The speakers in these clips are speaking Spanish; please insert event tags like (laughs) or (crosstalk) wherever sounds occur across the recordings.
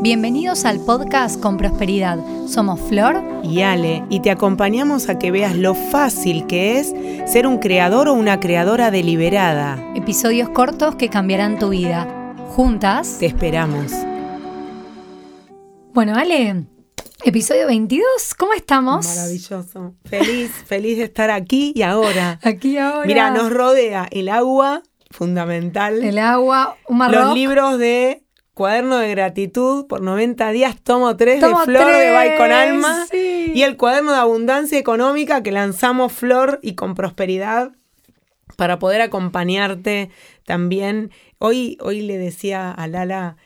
Bienvenidos al podcast Con Prosperidad. Somos Flor y Ale y te acompañamos a que veas lo fácil que es ser un creador o una creadora deliberada. Episodios cortos que cambiarán tu vida. Juntas. Te esperamos. Bueno, Ale, episodio 22, ¿cómo estamos? Maravilloso. Feliz, (laughs) feliz de estar aquí y ahora. Aquí y ahora. Mira, nos rodea el agua, fundamental. El agua, un marroc. Los libros de Cuaderno de gratitud por 90 días, tomo 3 de Flor de Bye con Alma. Y el cuaderno de abundancia económica que lanzamos Flor y con prosperidad para poder acompañarte también. Hoy, hoy le decía a Lala,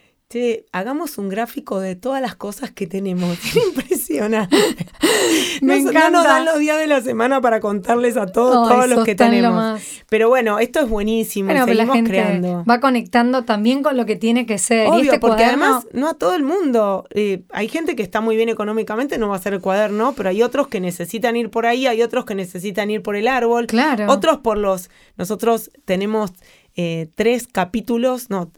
hagamos un gráfico de todas las cosas que tenemos. (laughs) Impresionante. (laughs) Me encanta. No nos dan los días de la semana para contarles a todos, todos los que tenemos. Pero bueno, esto es buenísimo. seguimos creando. Va conectando también con lo que tiene que ser. Obvio, este porque además no a todo el mundo. Eh, hay gente que está muy bien económicamente, no va a ser el cuaderno, pero hay otros que necesitan ir por ahí, hay otros que necesitan ir por el árbol. Claro. Otros por los. Nosotros tenemos eh, tres capítulos, no,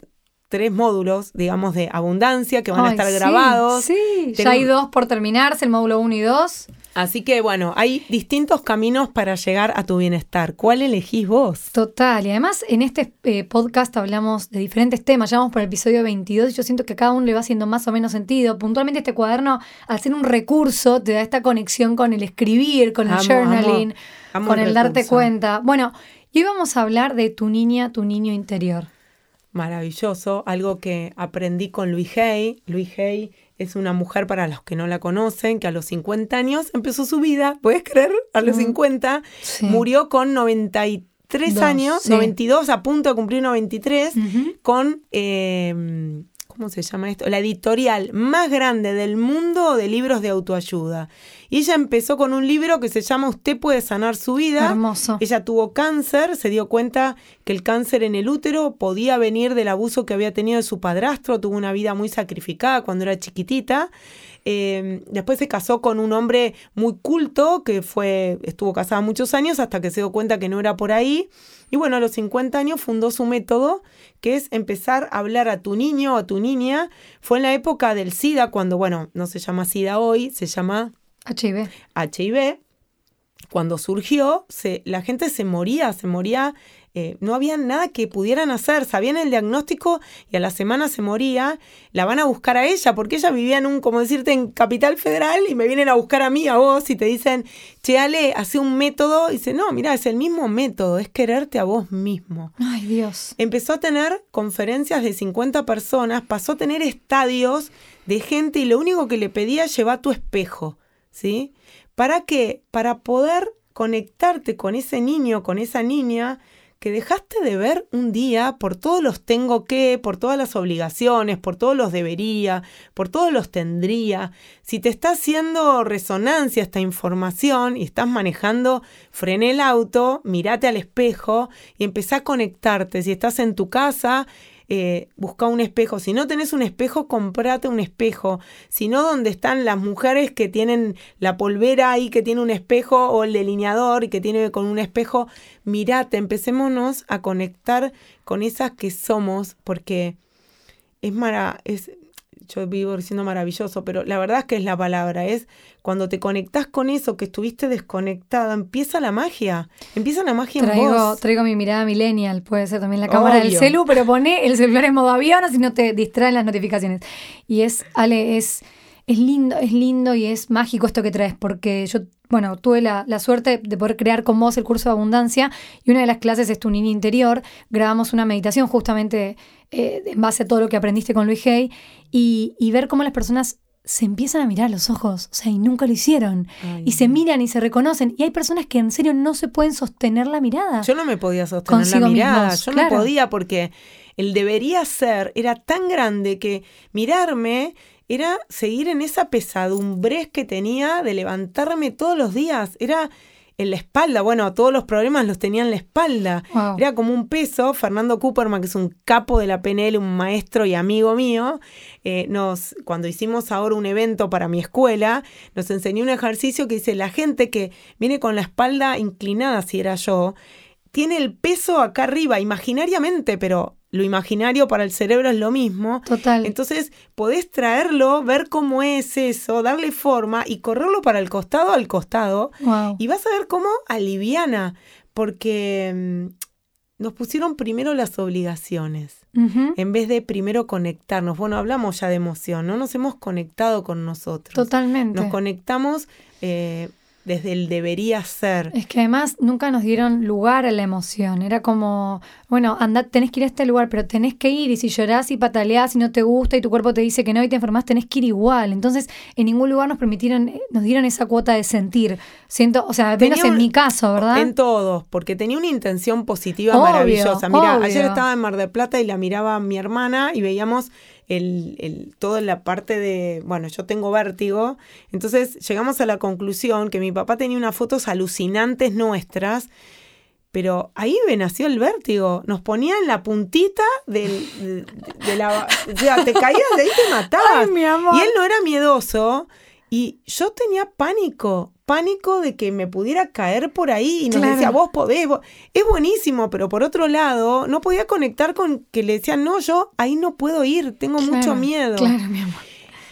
tres módulos, digamos, de abundancia que van a estar grabados. Sí, ya hay dos por terminarse, el módulo 1 y 2. Así que bueno, hay distintos caminos para llegar a tu bienestar. ¿Cuál elegís vos? Total, y además en este eh, podcast hablamos de diferentes temas, ya vamos por el episodio 22 y yo siento que a cada uno le va haciendo más o menos sentido. Puntualmente este cuaderno, al ser un recurso, te da esta conexión con el escribir, con el journaling, con el darte cuenta. Bueno, y hoy vamos a hablar de tu niña, tu niño interior maravilloso, algo que aprendí con Luis Hay. Luis Hay es una mujer, para los que no la conocen, que a los 50 años empezó su vida, ¿puedes creer? A los 50, mm, murió con 93 años, 92, a punto de cumplir 93, con... Eh, ¿cómo se llama esto? La editorial más grande del mundo de libros de autoayuda. Y ella empezó con un libro que se llama Usted puede sanar su vida. Hermoso. Ella tuvo cáncer, se dio cuenta que el cáncer en el útero podía venir del abuso que había tenido de su padrastro, tuvo una vida muy sacrificada cuando era chiquitita. Em, después se casó con un hombre muy culto que fue, estuvo casada muchos años hasta que se dio cuenta que no era por ahí. Y bueno, a los 50 años fundó su método, que es empezar a hablar a tu niño o a tu niña. Fue en la época del SIDA, cuando, bueno, no se llama SIDA hoy, se llama HIV. HIV. Cuando surgió, se, la gente se moría, se moría eh, no había nada que pudieran hacer. Sabían el diagnóstico y a la semana se moría. La van a buscar a ella porque ella vivía en un, como decirte, en Capital Federal y me vienen a buscar a mí, a vos y te dicen, che, Ale, hace un método. Y dice, no, mira, es el mismo método, es quererte a vos mismo. Ay, Dios. Empezó a tener conferencias de 50 personas, pasó a tener estadios de gente y lo único que le pedía, lleva tu espejo, ¿sí? ¿Para qué? Para poder conectarte con ese niño, con esa niña que dejaste de ver un día por todos los tengo que, por todas las obligaciones, por todos los debería, por todos los tendría. Si te está haciendo resonancia esta información y estás manejando, frené el auto, mirate al espejo y empezá a conectarte. Si estás en tu casa, eh, busca un espejo. Si no tenés un espejo, comprate un espejo. Si no, donde están las mujeres que tienen la polvera ahí, que tiene un espejo, o el delineador y que tiene con un espejo, mirate, empecémonos a conectar con esas que somos, porque es, es yo vivo diciendo maravilloso, pero la verdad es que es la palabra, es cuando te conectas con eso que estuviste desconectada, empieza la magia, empieza la magia traigo, en vos. Traigo mi mirada millennial, puede ser también la cámara del celu, pero pone el celular en modo avión, así no te distraen las notificaciones. Y es, Ale, es, es lindo, es lindo y es mágico esto que traes, porque yo bueno, tuve la, suerte de poder crear con vos el curso de abundancia y una de las clases es tu niña interior. Grabamos una meditación justamente eh, en base a todo lo que aprendiste con Luis Hay y, ver cómo las personas se empiezan a mirar a los ojos, o sea, y nunca lo hicieron. y se miran y se reconocen. Y hay personas que en serio no se pueden sostener la mirada. Yo no me podía sostener la mirada, yo no podía porque el debería ser era tan grande que mirarme era seguir en esa pesadumbre que tenía de levantarme todos los días. Era en la espalda. Bueno, todos los problemas los tenía en la espalda. Era como un peso. Fernando Cooperman, que es un capo de la PNL, un maestro y amigo mío, eh, nos, cuando hicimos ahora un evento para mi escuela, nos enseñó un ejercicio que dice, la gente que viene con la espalda inclinada, si era yo, tiene el peso acá arriba, imaginariamente, pero lo imaginario para el cerebro es lo mismo. Total. Entonces podés traerlo, ver cómo es eso, darle forma y correrlo para el costado al costado. Y vas a ver cómo aliviana, porque mm, nos pusieron primero las obligaciones, en vez de primero conectarnos. Bueno, hablamos ya de emoción, no nos hemos conectado con nosotros. Totalmente. Nos conectamos eh, desde el debería ser. Es que además nunca nos dieron lugar a la emoción. Era como, bueno, anda, tenés que ir a este lugar, pero tenés que ir. Y si llorás y pataleás y no te gusta y tu cuerpo te dice que no y te enfermas, tenés que ir igual. Entonces, en ningún lugar nos permitieron, nos dieron esa cuota de sentir. Siento, o sea, menos en mi caso, ¿verdad? En todos, porque tenía una intención positiva maravillosa. Mira, ayer estaba en Mar del Plata y la miraba mi hermana y veíamos el, el, toda la parte de, bueno, yo tengo vértigo, entonces llegamos a la conclusión que mi papá tenía unas fotos alucinantes nuestras, pero ahí me nació el vértigo, nos ponía en la puntita del, de, la... O sea, te caías de ahí te matabas. (laughs) mi amor. Y él no era miedoso y yo tenía pánico pánico de que me pudiera caer por ahí y nos decía, vos podés, es buenísimo, pero por otro lado, no podía conectar con que le decían, no, yo ahí no puedo ir, tengo mucho miedo. Claro, mi amor.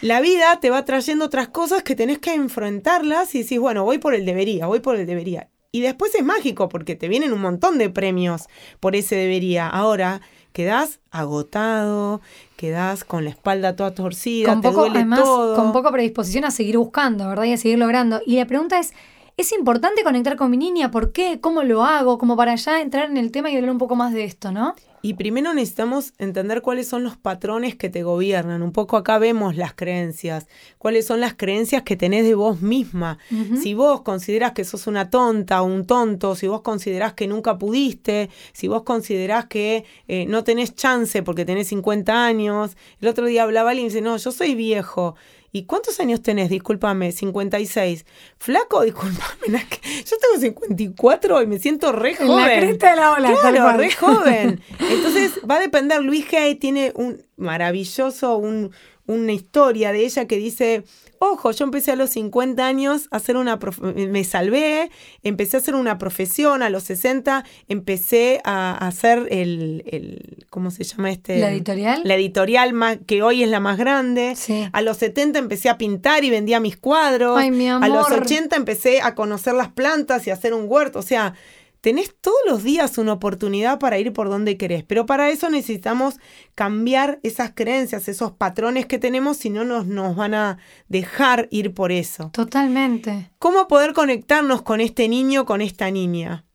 La vida te va trayendo otras cosas que tenés que enfrentarlas y decís, bueno, voy por el debería, voy por el debería. Y después es mágico porque te vienen un montón de premios por ese debería. Ahora, quedás agotado, quedás con la espalda toda torcida, con poco, además, Con poca predisposición a seguir buscando, ¿verdad? Y a seguir logrando. Y la pregunta es, ¿es importante conectar con mi niña? ¿Por qué? ¿Cómo lo hago? Como para ya entrar en el tema y hablar un poco más de esto, ¿no? Y primero necesitamos entender cuáles son los patrones que te gobiernan. Un poco acá vemos las creencias. Cuáles son las creencias que tenés de vos misma. Si vos considerás que sos una tonta o un tonto, si vos considerás que nunca pudiste, si vos considerás que eh, no tenés chance porque tenés 50 años. El otro día hablaba alguien y dice, no, yo soy viejo. ¿Y cuántos años tenés? Discúlpame, 56. Flaco, discúlpame, (laughs) yo tengo 54 y me siento re joven. la de la ola, claro, re joven. (laughs) Entonces va a depender, Luis Gay tiene un maravilloso, un, una historia de ella que dice, ojo, yo empecé a los 50 años a hacer una, me salvé, empecé a hacer una profesión, a los 60 empecé a, hacer el, el, ¿cómo se llama este? La editorial. La editorial más, que hoy es la más grande. A los 70 empecé a pintar y vendía mis cuadros. Ay, mi amor. A los 80 empecé a conocer las plantas y a hacer un huerto, o sea tenés todos los días una oportunidad para ir por donde querés, pero para eso necesitamos cambiar esas creencias, esos patrones que tenemos, si no nos, nos van a dejar ir por eso. Totalmente. ¿Cómo poder conectarnos con este niño, con esta niña?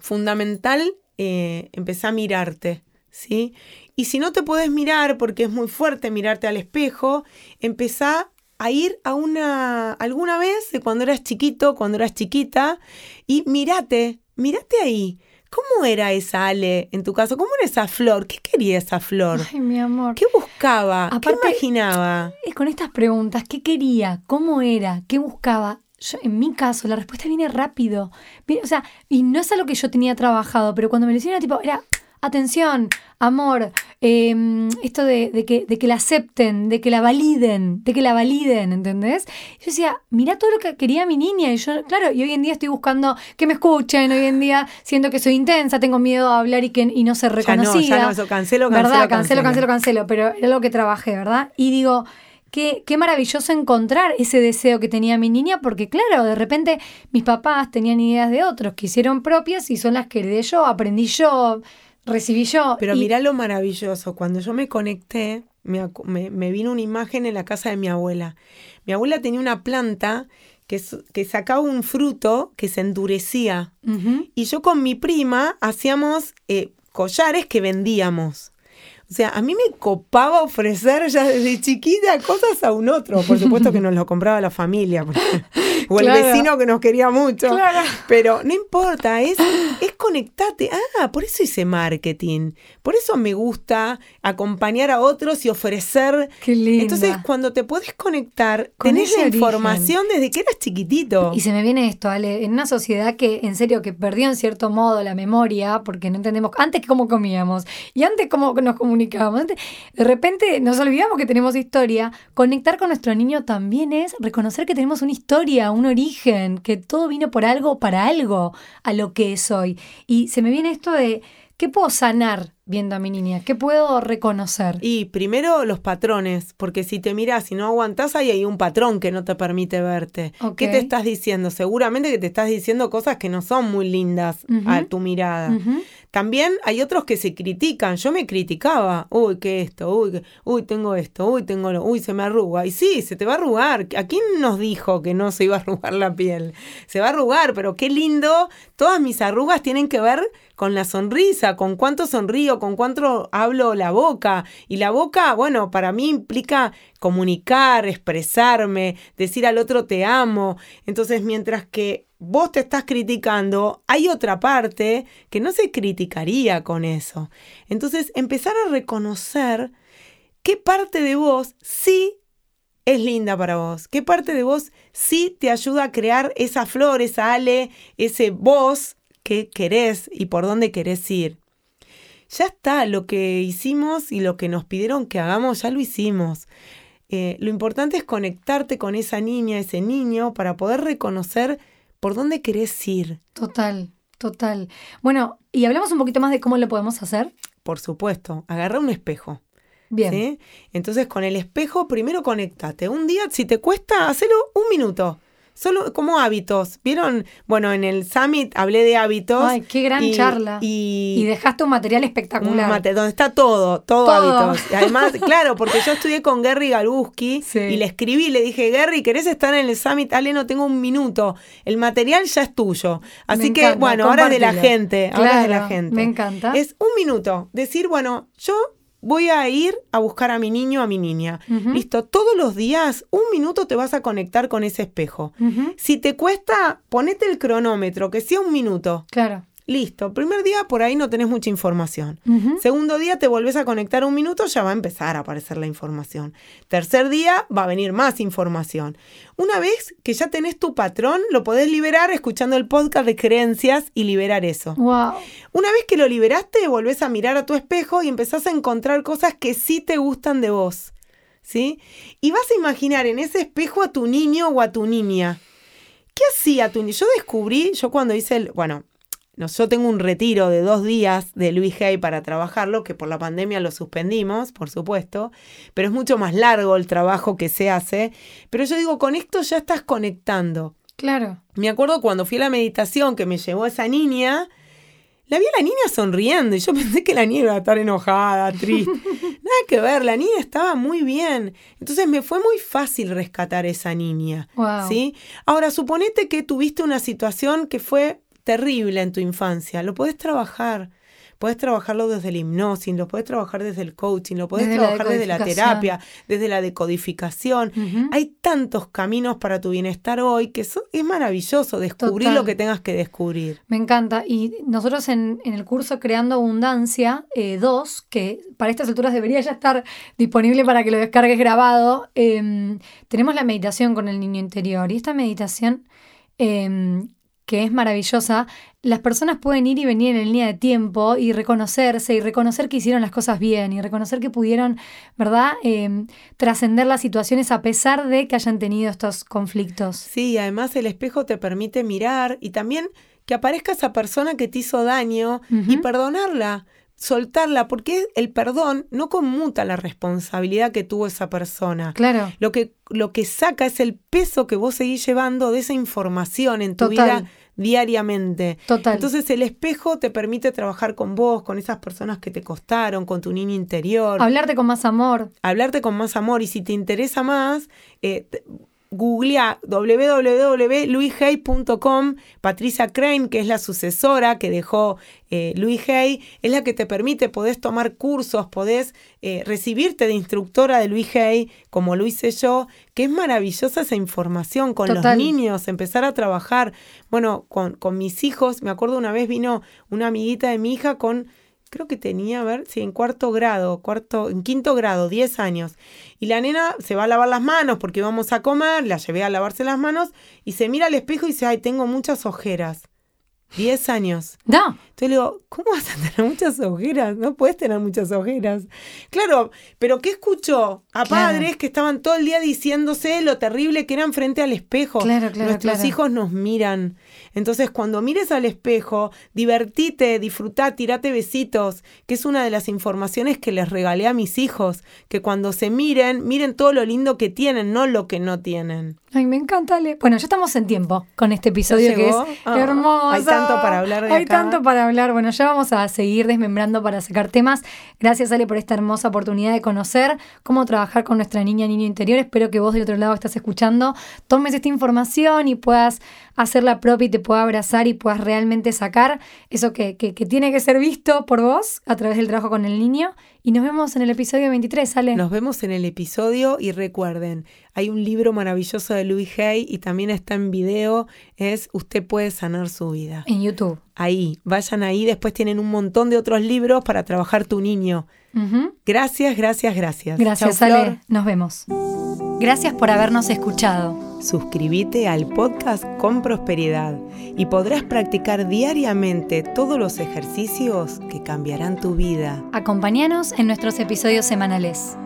Fundamental, eh, empezar a mirarte, ¿sí? Y si no te puedes mirar, porque es muy fuerte mirarte al espejo, empezá a ir a una alguna vez de cuando eras chiquito, cuando eras chiquita y mírate, mírate ahí. ¿Cómo era esa Ale en tu caso? ¿Cómo era esa flor? ¿Qué quería esa flor? Ay, mi amor. ¿Qué buscaba? ¿Qué imaginaba? Con estas preguntas, ¿qué quería? ¿Cómo era? ¿Qué buscaba? Yo, en mi caso, la respuesta viene rápido. O sea, y no es algo que yo tenía trabajado, pero cuando me lo hicieron, tipo, era atención, amor, em, esto de, que, de que la acepten, de que la validen, de que la validen, ¿entendés? Yo decía, mira todo lo que quería mi niña. Y yo, claro, y hoy en día estoy buscando que me escuchen, hoy en día siento que soy intensa, tengo miedo a hablar y, que, y no ser reconocida. Ya no, ya no, eso cancelo, cancelo, ¿verdad? Cancelo, cancelo, cancelo, pero era lo que trabajé, ¿verdad? Y digo, Qué, qué, maravilloso encontrar ese deseo que tenía mi niña, porque claro, de repente mis papás tenían ideas de otros que hicieron propias y son las que heredé yo, aprendí yo, recibí yo. Pero mira lo maravilloso, cuando yo me conecté, me, me, vino una imagen en la casa de mi abuela. Mi abuela tenía una planta que, que sacaba un fruto que se endurecía. Y yo con mi prima hacíamos eh, collares que vendíamos. O sea, a mí me copaba ofrecer ya desde chiquita cosas a un otro. Por supuesto que nos lo compraba la familia. O el vecino que nos quería mucho. Pero no importa, es, es conectarte. Ah, por eso hice marketing. Por eso me gusta acompañar a otros y ofrecer. Qué lindo. Entonces, cuando te puedes conectar, tenés la información desde que eras chiquitito. Y se me viene esto, Ale, en una sociedad que, en serio, que perdió en cierto modo la memoria, porque no entendemos antes cómo comíamos y antes cómo nos comunicábamos de repente nos olvidamos que tenemos historia. Conectar con nuestro niño también es reconocer que tenemos una historia, un origen, que todo vino por algo, para algo, a lo que es hoy. Y se me viene esto de, ¿qué puedo sanar viendo a mi niña? ¿Qué puedo reconocer? Y primero los patrones, porque si te miras y no aguantás, ahí hay un patrón que no te permite verte. ¿Qué te estás diciendo? Seguramente que te estás diciendo cosas que no son muy lindas a tu mirada. También hay otros que se critican. Yo me criticaba. Uy, ¿qué esto? Uy, uy, tengo esto. Uy, tengo lo. Uy, se me arruga. Y sí, se te va a arrugar. ¿A quién nos dijo que no se iba a arrugar la piel? Se va a arrugar, pero qué lindo. Todas mis arrugas tienen que ver con la sonrisa, con cuánto sonrío, con cuánto hablo la boca. Y la boca, bueno, para mí implica comunicar, expresarme, decir al otro te amo. Entonces, mientras que vos te estás criticando, hay otra parte que no se criticaría con eso. Entonces, empezar a reconocer qué parte de vos sí es linda para vos, qué parte de vos sí te ayuda a crear esa flor, esa ale, ese vos que querés y por dónde querés ir. Ya está, lo que hicimos y lo que nos pidieron que hagamos, ya lo hicimos. Eh, lo importante es conectarte con esa niña, ese niño, para poder reconocer por dónde querés ir. Total, total. Bueno, y hablamos un poquito más de cómo lo podemos hacer. Por supuesto, agarra un espejo. Bien. Entonces, con el espejo, primero conéctate. Un día, si te cuesta, hacelo un minuto. Solo como hábitos. ¿Vieron? Bueno, en el Summit hablé de hábitos. Ay, qué gran charla. Y, dejaste un material espectacular. Un donde está todo, todo, hábitos. Y además, (laughs) claro, porque yo estudié con Gary Galuski y le escribí, le dije, Gary, ¿querés estar en el Summit? Ale, no tengo un minuto. El material ya es tuyo. Así que, bueno, ahora es de la gente. ahora es de la gente. Me encanta. Es un minuto. Decir, bueno, yo voy a ir a buscar a mi niño o a mi niña. Listo, todos los días, un minuto te vas a conectar con ese espejo. Si te cuesta, ponete el cronómetro, que sea un minuto. Claro. Listo, primer día por ahí no tenés mucha información. Segundo día te volvés a conectar un minuto, ya va a empezar a aparecer la información. Tercer día va a venir más información. Una vez que ya tenés tu patrón, lo podés liberar escuchando el podcast de creencias y liberar eso. Wow. Una vez que lo liberaste, volvés a mirar a tu espejo y empezás a encontrar cosas que sí te gustan de vos. ¿Sí? Y vas a imaginar en ese espejo a tu niño o a tu niña. ¿Qué hacía tu niño? Yo descubrí, yo cuando hice el, bueno, yo tengo un retiro de dos días de Luis Hay para trabajarlo, que por la pandemia lo suspendimos, por supuesto, pero es mucho más largo el trabajo que se hace. Pero yo digo, con esto ya estás conectando. Claro. Me acuerdo cuando fui a la meditación que me llevó esa niña, la vi a la niña sonriendo y yo (laughs) pensé que la niña iba a estar enojada, triste. (laughs) Nada que ver, la niña estaba muy bien. Entonces me fue muy fácil rescatar a esa niña. ¿sí? Ahora, suponete que tuviste una situación que fue terrible en tu infancia, lo puedes trabajar. Puedes trabajarlo desde el hipnosis, lo puedes trabajar desde el coaching, lo puedes trabajar desde la terapia, desde la decodificación. Hay tantos caminos para tu bienestar hoy que es maravilloso descubrir lo que tengas que descubrir. Me encanta. Y nosotros en, el curso Creando Abundancia 2, eh, que para estas alturas debería ya estar disponible para que lo descargues grabado, em, tenemos la meditación con el niño interior. Y esta meditación em, que es maravillosa, las personas pueden ir y venir en línea de tiempo y reconocerse y reconocer que hicieron las cosas bien y reconocer que pudieron, ¿verdad?, em, trascender las situaciones a pesar de que hayan tenido estos conflictos. Sí, además el espejo te permite mirar y también que aparezca esa persona que te hizo daño y perdonarla soltarla, porque el perdón no conmuta la responsabilidad que tuvo esa persona. Claro. Lo que, lo que saca es el peso que vos seguís llevando de esa información en tu vida diariamente. Total. Entonces el espejo te permite trabajar con vos, con esas personas que te costaron, con tu niño interior. Hablarte con más amor. Hablarte con más amor. Y si te interesa más, eh, googlea www.luishey.com, Patricia Crane, que es la sucesora que dejó eh, Luis Hay, es la que te permite, podés tomar cursos, podés eh, recibirte de instructora de Luis Hay, como lo hice yo, que es maravillosa esa información con los niños, empezar a trabajar. Bueno, con, con mis hijos, me acuerdo una vez vino una amiguita de mi hija con creo que tenía, a ver, sí, en cuarto grado, cuarto, en quinto grado, 10 años. Y la nena se va a lavar las manos porque vamos a comer, la llevé a lavarse las manos y se mira al espejo y dice, ay, tengo muchas ojeras. 10 años. No. Entonces le digo, ¿cómo vas a tener muchas ojeras? No puedes tener muchas ojeras. Claro, pero ¿qué escuchó? A padres que estaban todo el día diciéndose lo terrible que eran frente al espejo. Claro, claro, Nuestros hijos nos miran. Entonces, cuando mires al espejo, divertite, disfrutá, tirate besitos, que es una de las informaciones que les regalé a mis hijos, que cuando se miren, miren todo lo lindo que tienen, no lo que no tienen. Ay, me encanta. Bueno, ya estamos en tiempo con este episodio que es ah, hermoso. Hay tanto para hablar de Hay tanto para hablar. Bueno, ya vamos a seguir desmembrando para sacar temas. Gracias, Ale, por esta hermosa oportunidad de conocer cómo trabajar con nuestra niña, niño interior. Espero que vos del otro lado estás escuchando, tomes esta información y puedas hacerla propia y te pueda abrazar y puedas realmente sacar eso que, que, que tiene que ser visto por vos a través del trabajo con el niño. Y nos vemos en el episodio 23, Ale. Nos vemos en el episodio y recuerden, hay un libro maravilloso de Louis Hay y también está en video, es Usted puede sanar su vida. En YouTube. Ahí, vayan ahí, después tienen un montón de otros libros para trabajar tu niño. Gracias, gracias, gracias. Gracias, Ale. Nos vemos. Gracias por habernos escuchado. Suscríbete al podcast con prosperidad y podrás practicar diariamente todos los ejercicios que cambiarán tu vida. Acompáñanos en nuestros episodios semanales.